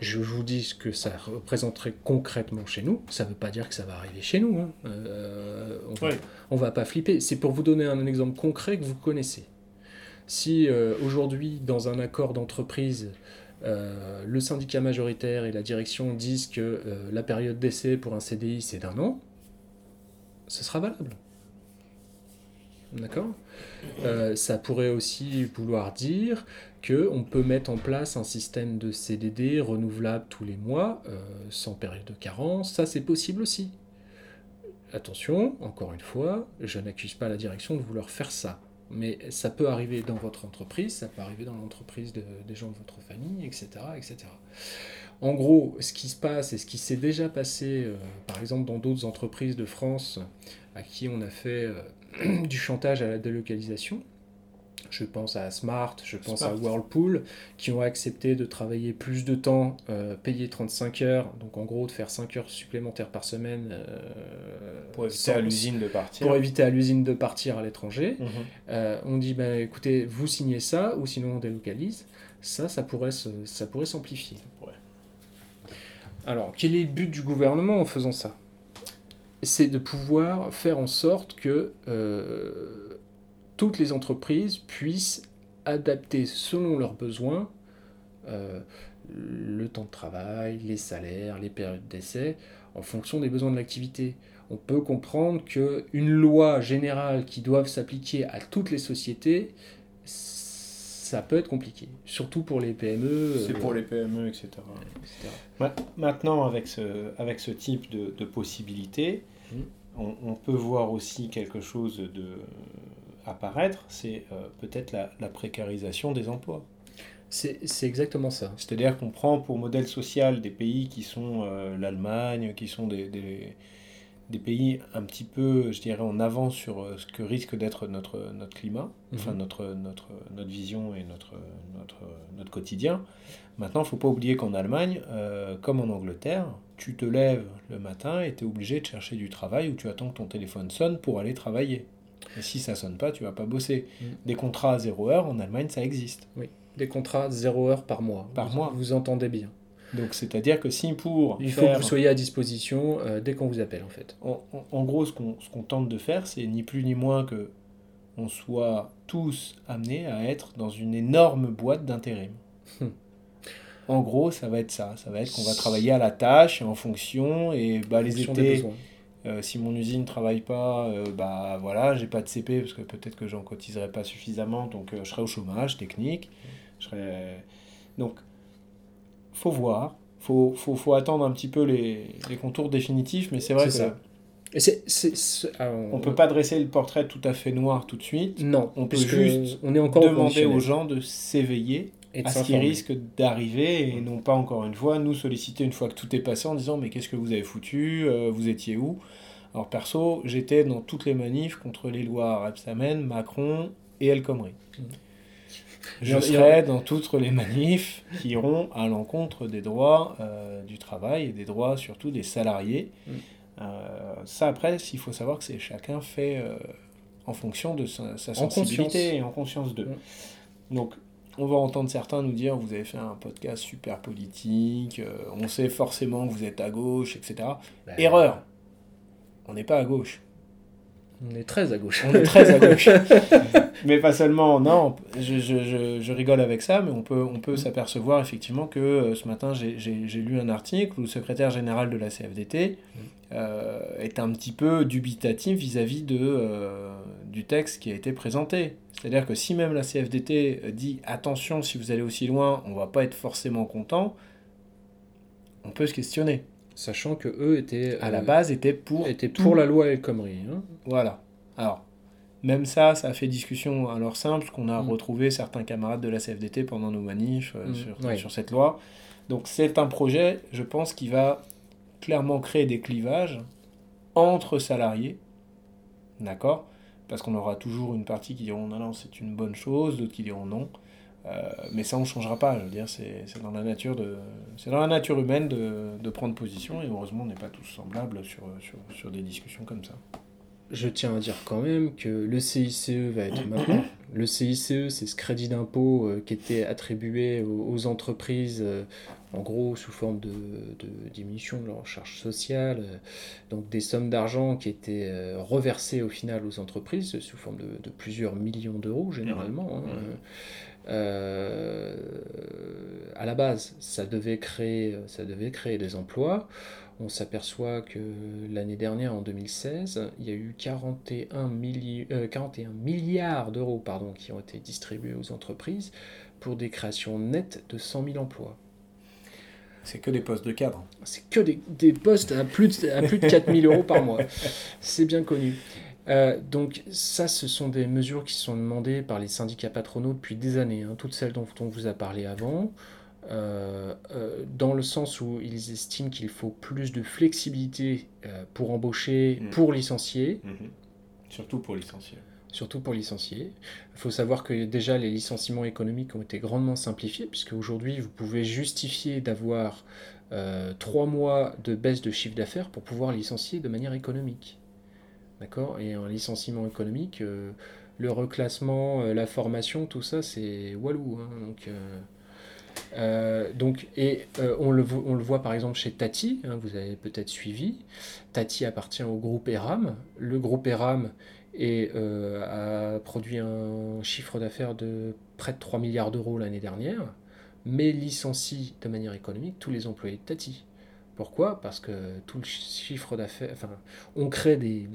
je vous dis ce que ça représenterait concrètement chez nous. Ça ne veut pas dire que ça va arriver chez nous. Hein. Euh, on ne va pas flipper. C'est pour vous donner un exemple concret que vous connaissez. Si euh, aujourd'hui, dans un accord d'entreprise, euh, le syndicat majoritaire et la direction disent que euh, la période d'essai pour un CDI c'est d'un an, ce sera valable. D'accord? Ça pourrait aussi vouloir dire qu'on peut mettre en place un système de CDD renouvelable tous les mois, sans période de carence. Ça, c'est possible aussi. Attention, encore une fois, je n'accuse pas la direction de vouloir faire ça. Mais ça peut arriver dans votre entreprise, ça peut arriver dans l'entreprise des gens de votre famille, etc., etc. En gros, ce qui se passe et ce qui s'est déjà passé, euh, par exemple, dans d'autres entreprises de France à qui on a fait euh, du chantage à la délocalisation, je pense à Smart, je pense à Whirlpool, qui ont accepté de travailler plus de temps, euh, payer 35 heures, donc en gros de faire 5 heures supplémentaires par semaine.
Euh, pour éviter à l'usine de partir.
Pour éviter à l'usine de partir à l'étranger. Mhm. Euh, on dit, bah, écoutez, vous signez ça, ou sinon on délocalise. Ça, ça pourrait, ça pourrait s'amplifier. Alors, quel est le but du gouvernement en faisant ça? C'est de pouvoir faire en sorte que toutes les entreprises puissent adapter selon leurs besoins euh, le temps de travail, les salaires, les périodes d'essai, en fonction des besoins de l'activité. On peut comprendre qu'une loi générale qui doit s'appliquer à toutes les sociétés, ça peut être compliqué, surtout pour les PME.
C'est pour les PME, etc. Maintenant, avec ce, avec ce type de, de possibilités, mmh. on, on, peut voir aussi quelque chose de, apparaître, c'est euh, peut-être la, précarisation des emplois.
C'est exactement ça.
C'est-à-dire qu'on prend pour modèle social des pays qui sont euh, l'Allemagne, qui sont des, des, pays un petit peu, je dirais, en avance sur euh, ce que risque d'être notre, notre climat, mhm. enfin notre, notre, notre vision et notre, notre, notre quotidien. Maintenant, il ne faut pas oublier qu'en Allemagne, comme en Angleterre, tu te lèves le matin et tu es obligé de chercher du travail ou tu attends que ton téléphone sonne pour aller travailler. Et si ça sonne pas, tu vas pas bosser. Mm. Des contrats à 0 heure, en Allemagne, ça existe.
Oui, des contrats 0 heure par mois.
Par mois.
Vous entendez bien.
Donc c'est-à-dire que si pour...
Il faut que vous soyez à disposition euh, dès qu'on vous appelle en fait.
En, gros, ce qu'on tente de faire, c'est ni plus ni moins que on soit tous amenés à être dans une énorme boîte d'intérim. Hmm. En gros, ça va être ça. Ça va être qu'on va travailler à la tâche en fonction et bah, les étés, euh, si mon usine ne travaille pas, euh, bah voilà, j'ai pas de CP parce que peut-être que j'en cotiserai pas suffisamment, donc euh, je serai au chômage technique. Je serai... Donc, faut voir, faut, faut, faut attendre un petit peu les, les contours définitifs, mais c'est vrai que. Ça. on peut pas dresser le portrait tout à fait noir tout de suite.
Non,
on peut juste on est encore demander aux gens de s'éveiller à ce qui risque d'arriver et non pas encore une fois nous solliciter une fois que tout est passé en disant mais qu'est-ce que vous avez foutu, euh, vous étiez où? Alors perso, j'étais dans toutes les manifs contre les lois Rebsamen, Macron et El Khomri. Mmh. Je serai dans toutes les manifs qui iront à l'encontre des droits euh, du travail et des droits surtout des salariés. Mmh. Euh, ça après, il faut savoir que c'est chacun fait en fonction de sa, sensibilité et en conscience d'eux. Mmh. Donc on va entendre certains nous dire vous avez fait un podcast super politique, euh, on sait forcément que vous êtes à gauche, etc. Ben Erreur. On n'est pas à gauche.
On est très à gauche.
On est très à gauche. mais pas seulement, non, je, je, je, rigole avec ça, mais on peut, on peut s'apercevoir effectivement que euh, ce matin, j'ai lu un article où le secrétaire général de la CFDT euh, est un petit peu dubitatif vis-à-vis de, euh, du texte qui a été présenté. C'est-à-dire que si même la CFDT dit attention, si vous allez aussi loin, on va pas être forcément content, on peut se questionner.
Sachant que eux étaient.
À la base, étaient pour.
Étaient pour la loi El Khomri. Hein.
Voilà. Alors, même ça, ça a fait discussion alors simple qu'on a mm. retrouvé certains camarades de la CFDT pendant nos manifs euh, mm. sur, sur cette loi. Donc, c'est un projet, je pense, qui va clairement créer des clivages entre salariés. D'accord? Parce qu'on aura toujours une partie qui diront non, non, c'est une bonne chose, d'autres qui diront non. Euh, mais ça, on ne changera pas. Je veux dire, c'est dans la nature de, c'est dans la nature humaine de, de, prendre position. Et heureusement, on n'est pas tous semblables sur, sur, sur, des discussions comme ça.
Je tiens à dire quand même que le CICE va être maintenant. Le CICE, c'est ce crédit d'impôt euh, qui était attribué aux, entreprises, euh, en gros sous forme de, de, diminution de leur charge sociale, donc des sommes d'argent qui étaient reversées au final aux entreprises sous forme de, de plusieurs millions d'euros généralement. Hein. Mmh. Euh, à la base, ça devait créer, ça devait créer des emplois. On s'aperçoit que l'année dernière, en 2016, il y a eu 41, 41 euh, milliards d'euros pardon, qui ont été distribués aux entreprises pour des créations nettes de 100 000 emplois.
C'est que des postes de cadre.
C'est que des, des, postes à plus de, à plus de 4 000 euros par mois. C'est bien connu. Euh, donc ça, ce sont des mesures qui sont demandées par les syndicats patronaux depuis des années, hein, toutes celles dont on vous a parlé avant, euh, euh, dans le sens où ils estiment qu'il faut plus de flexibilité pour embaucher, mmh. pour licencier. Mmh.
Surtout pour licencier.
Surtout pour licencier. Il faut savoir que déjà les licenciements économiques ont été grandement simplifiés, puisque aujourd'hui vous pouvez justifier d'avoir trois mois de baisse de chiffre d'affaires pour pouvoir licencier de manière économique. D'accord? Et un licenciement économique, euh, le reclassement, euh, la formation, tout ça, c'est walou. Hein, donc, euh, et on, le, on, le, voit par exemple chez Tati, hein, vous avez peut-être suivi. Tati appartient au groupe ERAM. Le groupe ERAM et, a produit un chiffre d'affaires de près de 3 milliards d'euros l'année dernière, mais licencie de manière économique tous les employés de Tati. Pourquoi? Parce que tout le chiffre d'affaires, enfin, on crée des,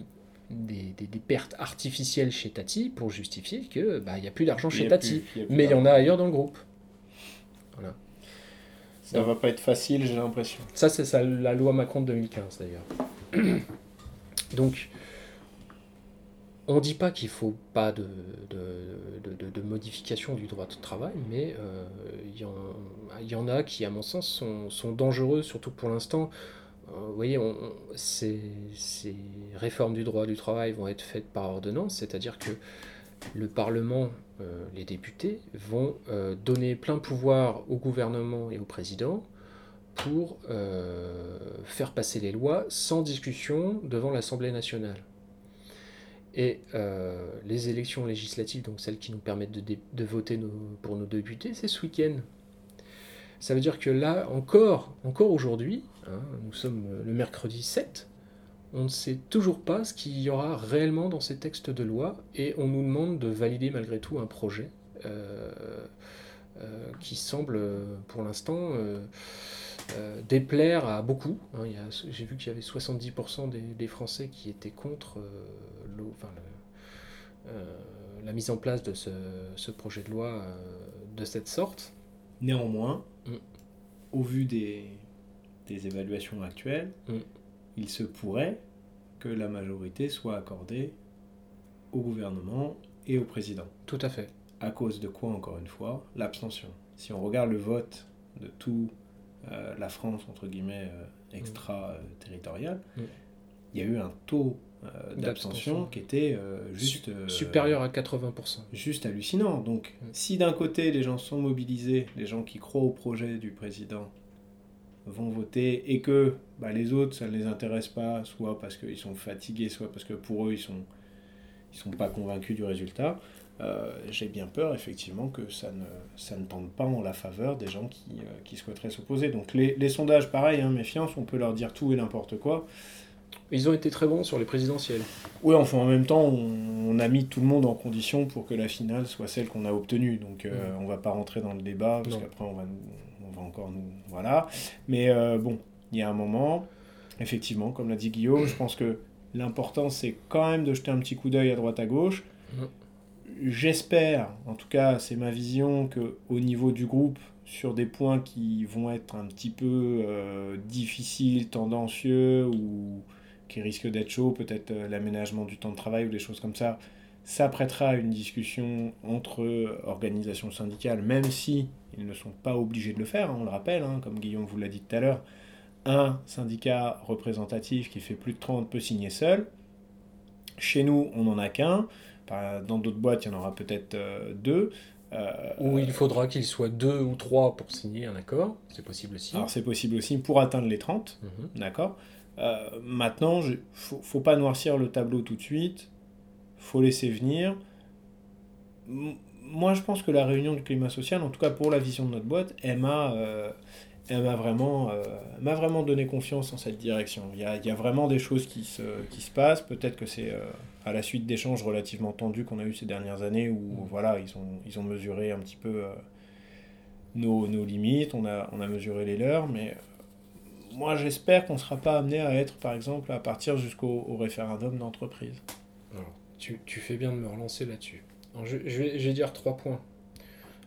des, pertes artificielles chez Tati pour justifier que bah, il n'y a plus d'argent chez Tati. mais il y en a ailleurs dans le groupe.
Voilà. Ça ne va pas être facile, j'ai l'impression.
Ça, c'est la loi Macron de 2015 d'ailleurs. Donc, on ne dit pas qu'il ne faut pas de, modification du droit de travail, mais euh, il y, en a qui, à mon sens, sont, sont dangereux, surtout pour l'instant. Euh, vous voyez, ces, réformes du droit du travail vont être faites par ordonnance, c'est-à-dire que le Parlement, euh, les députés, vont donner plein pouvoir au gouvernement et au président pour faire passer les lois sans discussion devant l'Assemblée nationale. Et les élections législatives, donc celles qui nous permettent de, voter pour nos députés, c'est ce week-end. Ça veut dire que là, encore, encore aujourd'hui, Hein, nous sommes le mercredi 7. On ne sait toujours pas ce qu'il y aura réellement dans ces textes de loi et on nous demande de valider malgré tout un projet euh, euh, qui semble pour l'instant euh, déplaire à beaucoup. Hein. J'ai vu qu'il y avait 70% des, Français qui étaient contre la mise en place de ce, projet de loi de cette sorte.
Néanmoins, mm. au vu des, des évaluations actuelles, mm. il se pourrait que la majorité soit accordée au gouvernement et au président.
Tout à fait.
À cause de quoi, encore une fois? L'abstention. Si on regarde le vote de tout euh, la France, entre guillemets, euh, extra-territorial, mm. il y a eu un taux euh, d'abstention qui était juste...
supérieur à 80%.
Juste hallucinant. Donc, mm. si d'un côté, les gens sont mobilisés, les gens qui croient au projet du président vont voter et que bah, les autres, ça ne les intéresse pas, soit parce qu'ils sont fatigués, soit parce que pour eux, ils sont, ils sont pas convaincus du résultat, euh, j'ai bien peur effectivement que ça ne, ça ne tente pas en la faveur des gens qui, euh, qui souhaiteraient s'opposer. Donc les, les, sondages, pareil, hein, méfiance, on peut leur dire tout et n'importe quoi.
Ils ont été très bons sur les présidentielles.
Oui, enfin en même temps, on, a mis tout le monde en condition pour que la finale soit celle qu'on a obtenue. Donc on euh, ne on va pas rentrer dans le débat, parce qu'après on va, on va encore nous... Voilà. Mais euh, bon, il y a un moment, effectivement, comme l'a dit Guillaume, je pense que l'important c'est quand même de jeter un petit coup d'œil à droite à gauche. J'espère, en tout cas c'est ma vision, qu'au niveau du groupe, sur des points qui vont être un petit peu euh, difficiles, tendancieux ou qui risquent d'être chauds, peut-être euh, l'aménagement du temps de travail ou des choses comme ça, ça prêtera à une discussion entre organisations syndicales, même si ils ne sont pas obligés de le faire, hein, on le rappelle, hein, comme Guillaume vous l'a dit tout à l'heure, un syndicat représentatif qui fait plus de 30 peut signer seul. Chez nous, on n'en a qu'un. Dans d'autres boîtes, il y en aura peut-être euh, deux.
Euh, ou il faudra qu'il soit deux ou trois pour signer un accord, c'est possible aussi.
Alors c'est possible aussi pour atteindre les 30, mhm. d'accord euh, Maintenant, il faut, faut pas noircir le tableau tout de suite, faut laisser venir. moi, je pense que la réunion du climat social, en tout cas pour la vision de notre boîte, elle m'a euh, elle m'a vraiment, euh, m'a vraiment donné confiance en cette direction. Il y a, il y a vraiment des choses qui se, qui se passent. Peut-être que c'est euh, à la suite d'échanges relativement tendus qu'on a eu ces dernières années où mm. voilà, ils, ont, ils ont mesuré un petit peu euh, nos, nos, limites, on a, on a mesuré les leurs, mais moi j'espère qu'on ne sera pas amené à être, par exemple, à partir jusqu'au référendum d'entreprise.
Tu, tu, fais bien de me relancer là-dessus. Je, je, vais, je vais dire trois points.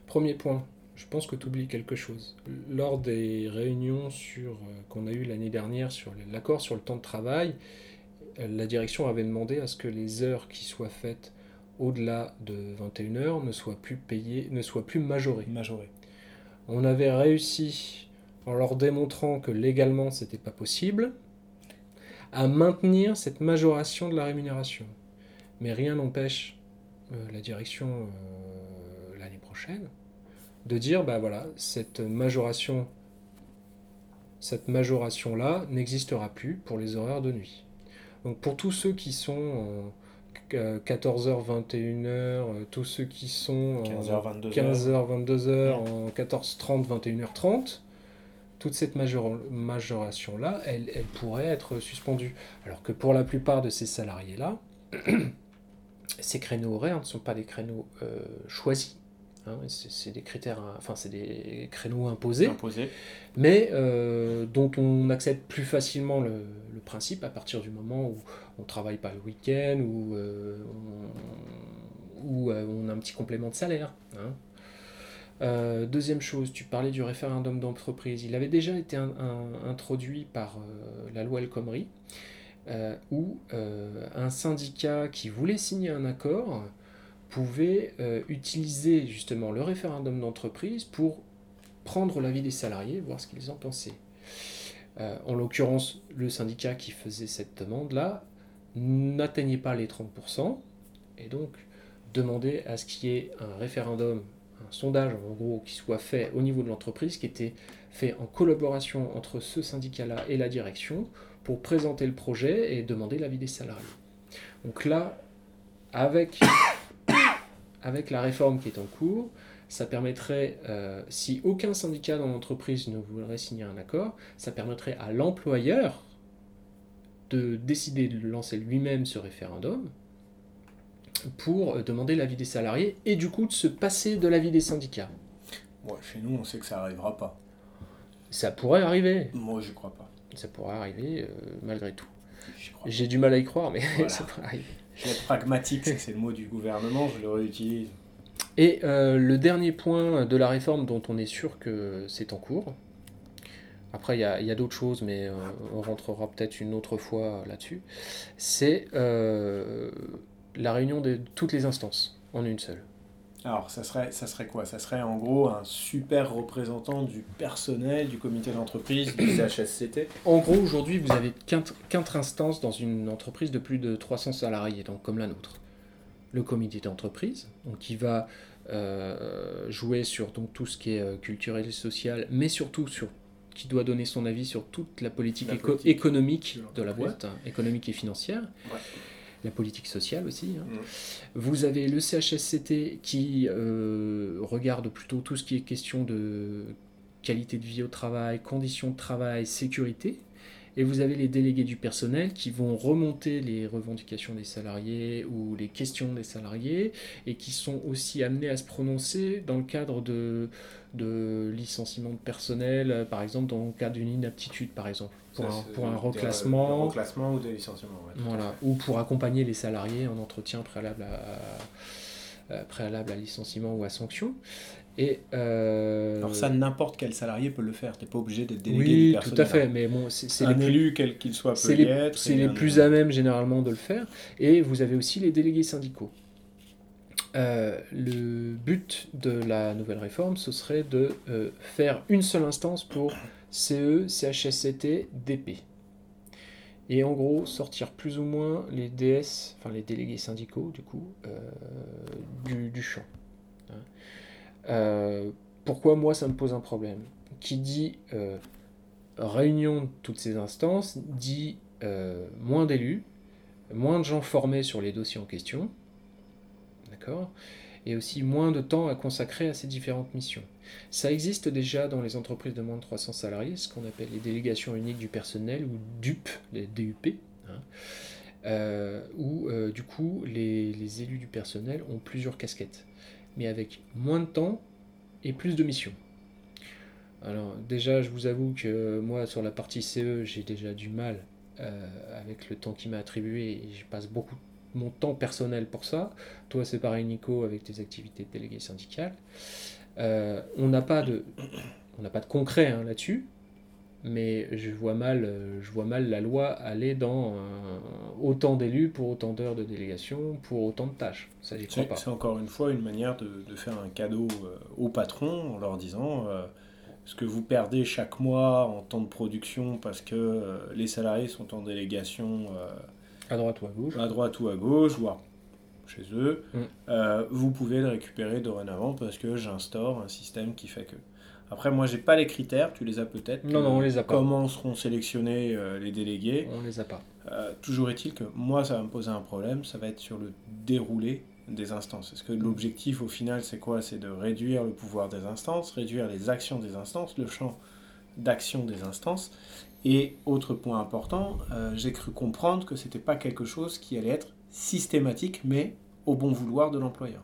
Premier point, je pense que tu oublies quelque chose. Lors des réunions sur, euh, qu'on a eues l'année dernière sur l'accord sur le temps de travail, euh, la direction avait demandé à ce que les heures qui soient faites au-delà de 21 heures ne soient plus payées, ne soient plus majorées.
majorées.
On avait réussi, en leur démontrant que légalement c'était pas possible, à maintenir cette majoration de la rémunération. Mais rien n'empêche euh, la direction l'année prochaine de dire, bah voilà, cette majoration, cette majoration-là n'existera plus pour les horaires de nuit. Donc pour tous ceux qui sont 14h, 21h, tous ceux qui sont
15h,
22h, 22h, en 14h30, 21h30, toute cette majoration-là, elle, elle, pourrait être suspendue. Alors que pour la plupart de ces salariés-là, ces créneaux horaires ne sont pas des créneaux euh, choisis. Hein, c'est des critères, enfin c'est des créneaux imposés, mais euh, dont on accepte plus facilement le, principe à partir du moment où on travaille pas le week-end ou euh, on, euh, on, a un petit complément de salaire. Hein. deuxième chose, tu parlais du référendum d'entreprise. Il avait déjà été introduit par la loi El Khomri, où un syndicat qui voulait signer un accord pouvait euh, utiliser justement le référendum d'entreprise pour prendre l'avis des salariés, voir ce qu'ils en pensaient. Euh, en l'occurrence, le syndicat qui faisait cette demande-là n'atteignait pas les 30%, et donc demandait à ce qu'il y ait un référendum, un sondage en gros, qui soit fait au niveau de l'entreprise, qui était fait en collaboration entre ce syndicat-là et la direction, pour présenter le projet et demander l'avis des salariés. Donc là, avec avec la réforme qui est en cours, ça permettrait, euh, si aucun syndicat dans l'entreprise ne voudrait signer un accord, ça permettrait à l'employeur de décider de lancer lui-même ce référendum pour euh, demander l'avis des salariés et du coup de se passer de l'avis des syndicats.
Ouais, chez nous, on sait que ça n'arrivera pas.
Ça pourrait arriver.
Moi, je crois pas.
Ça pourrait arriver euh, malgré tout. J'ai du mal à y croire, mais ça pourrait arriver.
Je vais être pragmatique, c'est le mot du gouvernement, je le réutilise.
Et euh, le dernier point de la réforme dont on est sûr que c'est en cours, après il y a, d'autres choses, mais euh, on rentrera peut-être une autre fois là-dessus, c'est euh, la réunion de toutes les instances en une seule.
Alors, ça serait, ça serait quoi? Ça serait en gros un super représentant du personnel, du comité d'entreprise, du CHSCT
En gros, aujourd'hui, vous avez quatre instances dans une entreprise de plus de 300 salariés, donc comme la nôtre. Le comité d'entreprise, donc qui va euh, jouer sur donc, tout ce qui est euh, culturel et social, mais surtout sur qui doit donner son avis sur toute la politique, économique de, la boîte, hein, économique et financière la politique sociale aussi. Hein. Mm. Vous avez le CHSCT qui euh, regarde plutôt tout ce qui est question de qualité de vie au travail, conditions de travail, sécurité. Et vous avez les délégués du personnel qui vont remonter les revendications des salariés ou les questions des salariés et qui sont aussi amenés à se prononcer dans le cadre de, de licenciement de personnel, euh, par exemple dans le cadre d'une inaptitude, par exemple, pour,
Ça,
un, pour un reclassement.
des reclassements ou des licenciements. ouais,
Voilà, ou pour accompagner les salariés en entretien préalable à, à- préalable à licenciement ou à sanction. Et euh,
Alors ça, n'importe quel salarié peut le faire. Tu n'es pas obligé d'être délégué du
oui, tout à fait, mais bon, c'est les
élu, quel qu'il soit,
c'est les,
un-
plus à même généralement de le faire. Et vous avez aussi les délégués syndicaux. Euh, le but de la nouvelle réforme, ce serait de euh, faire une seule instance pour CE, CHSCT, DP. Et en gros, sortir plus ou moins les DS, enfin les délégués syndicaux, du coup, du, du champ. Euh, pourquoi moi ça me pose un problème? Qui dit euh, réunion de toutes ces instances dit euh, moins d'élus, moins de gens formés sur les dossiers en question, d'accord? Et aussi moins de temps à consacrer à ces différentes missions. Ça existe déjà dans les entreprises de moins de 300 salariés, ce qu'on appelle les délégations uniques du personnel ou DUP, DUP, hein, où du coup les élus du personnel ont plusieurs casquettes, mais avec moins de temps et plus de missions. Alors déjà, je vous avoue que moi, sur la partie CE, j'ai déjà du mal euh, avec le temps qui m'a attribué et je passe beaucoup mon temps personnel pour ça. Toi, c'est pareil, Nico, avec tes activités de délégué syndical. Euh, on n'a pas de, on n'a pas de concret hein, là-dessus, mais je vois mal, euh, je vois mal la loi aller dans autant d'élus pour autant d'heures de délégation pour autant de tâches. Ça, j'y crois
C'est
pas.
c'est encore une fois une manière de, de faire un cadeau euh, au patron en leur disant euh, ce que vous perdez chaque mois en temps de production parce que euh, les salariés sont en délégation euh,
À droite ou à gauche.
à droite ou à gauche, voire chez eux,
Mm.
vous pouvez le récupérer dorénavant parce que j'instaure un système qui fait que. Après, moi, j'ai pas les critères, tu les as peut-être.
Non, non, on les a pas.
Comment seront sélectionnés euh, les délégués
On les a pas.
Euh, Toujours est-il que moi, ça va me poser un problème, ça va être sur le déroulé des instances. Est-ce que l'objectif au final, c'est quoi? C'est de réduire le pouvoir des instances, réduire les actions des instances, le champ d'action des instances. Et autre point important, euh, j'ai cru comprendre que c'était pas quelque chose qui allait être systématique, mais au bon vouloir de l'employeur.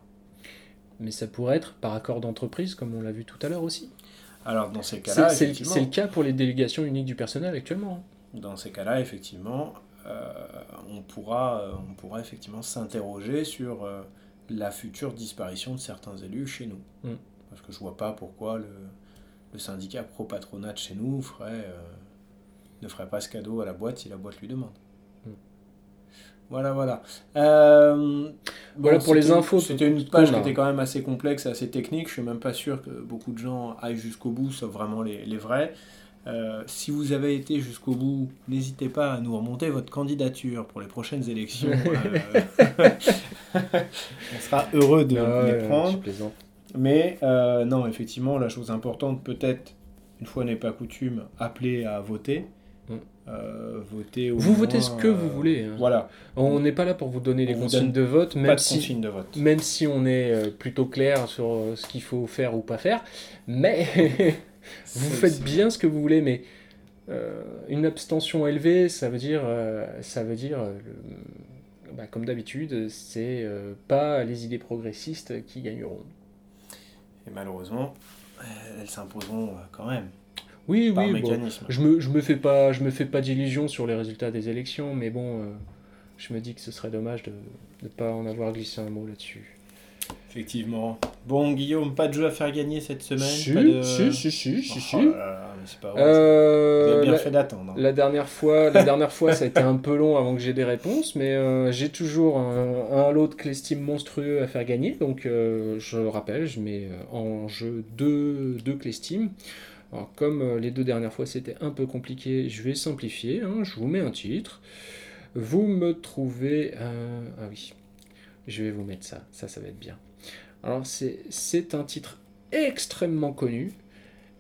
Mais ça pourrait être par accord d'entreprise, comme on l'a vu tout à l'heure aussi.
Alors dans ces cas-là,
c'est- le cas pour les délégations uniques du personnel actuellement.
dans ces cas-là, effectivement, euh, on, pourra, euh, on pourra effectivement s'interroger sur euh, la future disparition de certains élus chez nous.
Mm.
Parce que je vois pas pourquoi le, le syndicat pro-patronat de chez nous ferait, ne ferait pas ce cadeau à la boîte si la boîte lui demande. Voilà, voilà. Euh,
Voilà pour les infos
C'était une page qui était quand même assez complexe, assez technique. Je suis même pas sûr que beaucoup de gens aillent jusqu'au bout, sauf vraiment les, les vrais. Euh, si vous avez été jusqu'au bout, n'hésitez pas à nous remonter votre candidature pour les prochaines élections. Euh, on sera heureux de
Ah
les prendre. Mais non, effectivement, la chose importante, peut-être, une fois n'est pas coutume, appeler à voter. Euh, voter au
Vous votez ce que vous
euh,
voulez, hein.
Voilà,
On n'est pas là pour vous donner les
On
consignes
donne
de vote,
pas
même
de
si,
consigne de vote.
même si on est euh, plutôt clair sur ce qu'il faut faire ou pas faire. Mais vous faites bien ce que vous voulez, mais euh, une abstention élevée, ça veut dire, euh, ça veut dire euh, bah, comme d'habitude, c'est euh, pas les idées progressistes qui gagneront.
Et malheureusement, elles s'imposeront quand même,
Oui,
par
oui, bon, je me, je me fais pas, je me fais pas d'illusions sur les résultats des élections, mais bon, euh, je me dis que ce serait dommage de ne pas en avoir glissé un mot là-dessus.
Effectivement. Bon, Guillaume, pas de jeu à faire gagner cette semaine
Si,
pas de...
si, si, si, si,
Oh
si.
là c'est pas vrai.
Euh,
Vous avez bien
la,
fait d'attendre. hein.
la dernière fois, la dernière fois, ça a été un peu long avant que j'ai des réponses, mais euh, j'ai toujours un, un lot de Clestime monstrueux à faire gagner. Donc, euh, je rappelle, je mets euh, en jeu deux, deux Clestime. Alors, comme euh, les deux dernières fois c'était un peu compliqué, je vais simplifier. hein. je vous mets un titre. Vous me trouvez. Ah oui, je vais vous mettre ça. Ça, ça va être bien. Alors, c'est un titre extrêmement connu.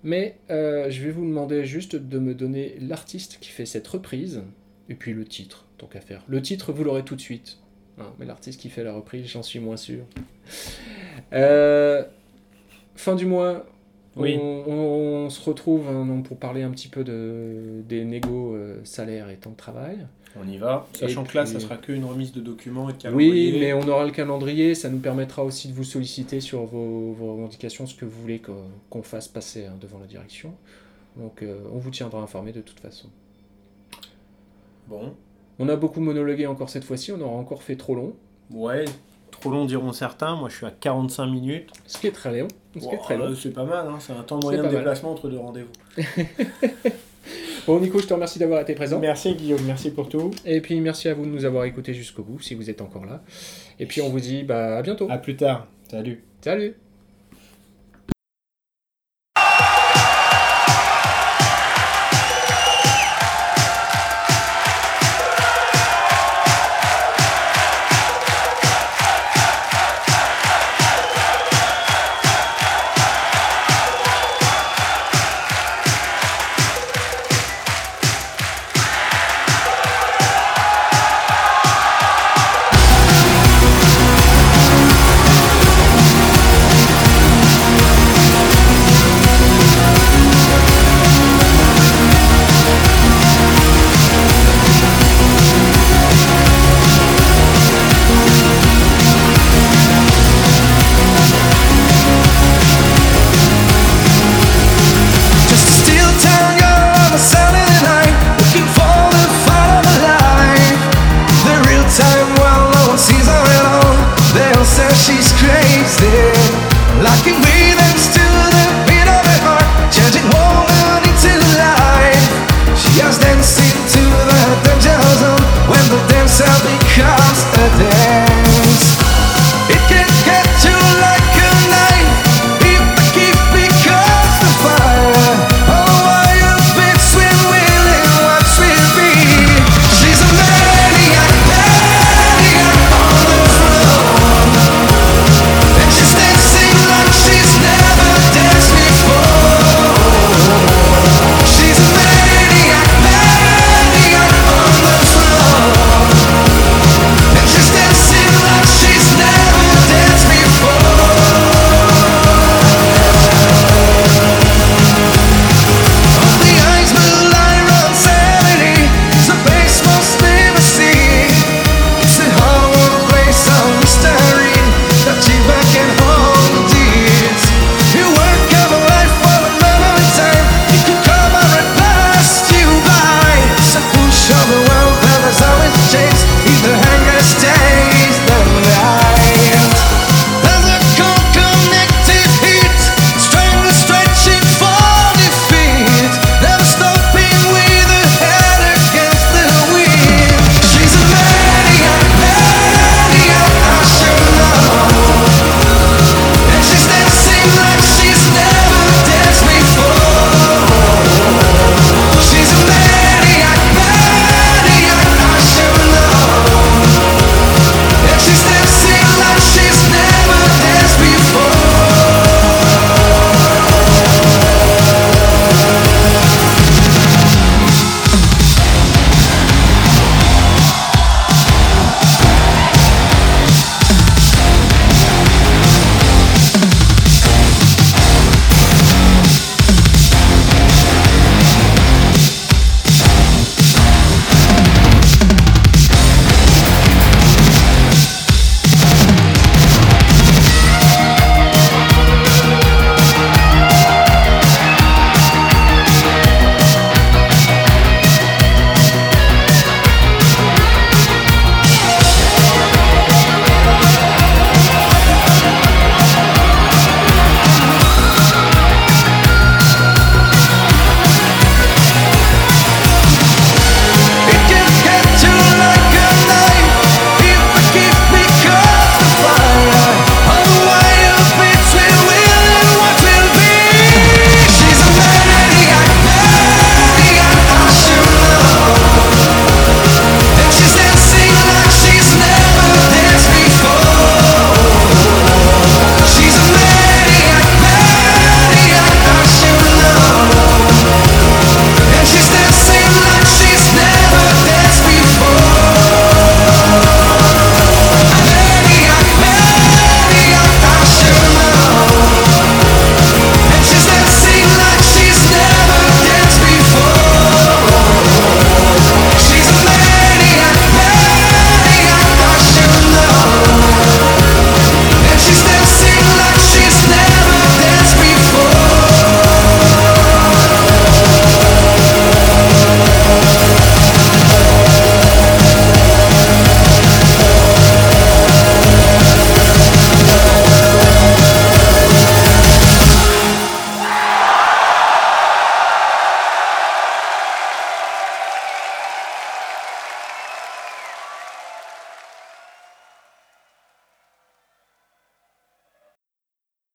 Mais euh, je vais vous demander juste de me donner l'artiste qui fait cette reprise, et puis le titre, tant qu'à faire. Le titre, vous l'aurez tout de suite. Non, mais l'artiste qui fait la reprise, j'en suis moins sûr. Euh, fin du mois,
Oui.
On, on- on se retrouve hein, donc, pour parler un petit peu de, des négos euh, salaires et temps de travail.
On y va. Sachant
Et
que là,
puis-
ça sera qu'une remise de documents et de calendrier.
Oui, mais on aura le calendrier, ça nous permettra aussi de vous solliciter sur vos, vos revendications, ce que vous voulez qu'on qu'on fasse passer hein, devant la direction. Donc euh, on vous tiendra informé de toute façon.
Bon.
On a beaucoup monologué encore cette fois-ci, on aura encore fait trop long,
Ouais, trop long diront certains. Moi, je suis à 45 minutes.
ce qui est très long. Ce
Wow, C'est pas mal, hein. c'est un temps moyen de
mal.
déplacement entre deux rendez-vous.
Bon Nico, je te remercie d'avoir été présent.
Merci Guillaume, merci pour tout.
Et puis merci à vous de nous avoir écoutés jusqu'au bout, si vous êtes encore là. Et puis on vous dit bah, à bientôt.
À plus tard. Salut.
Salut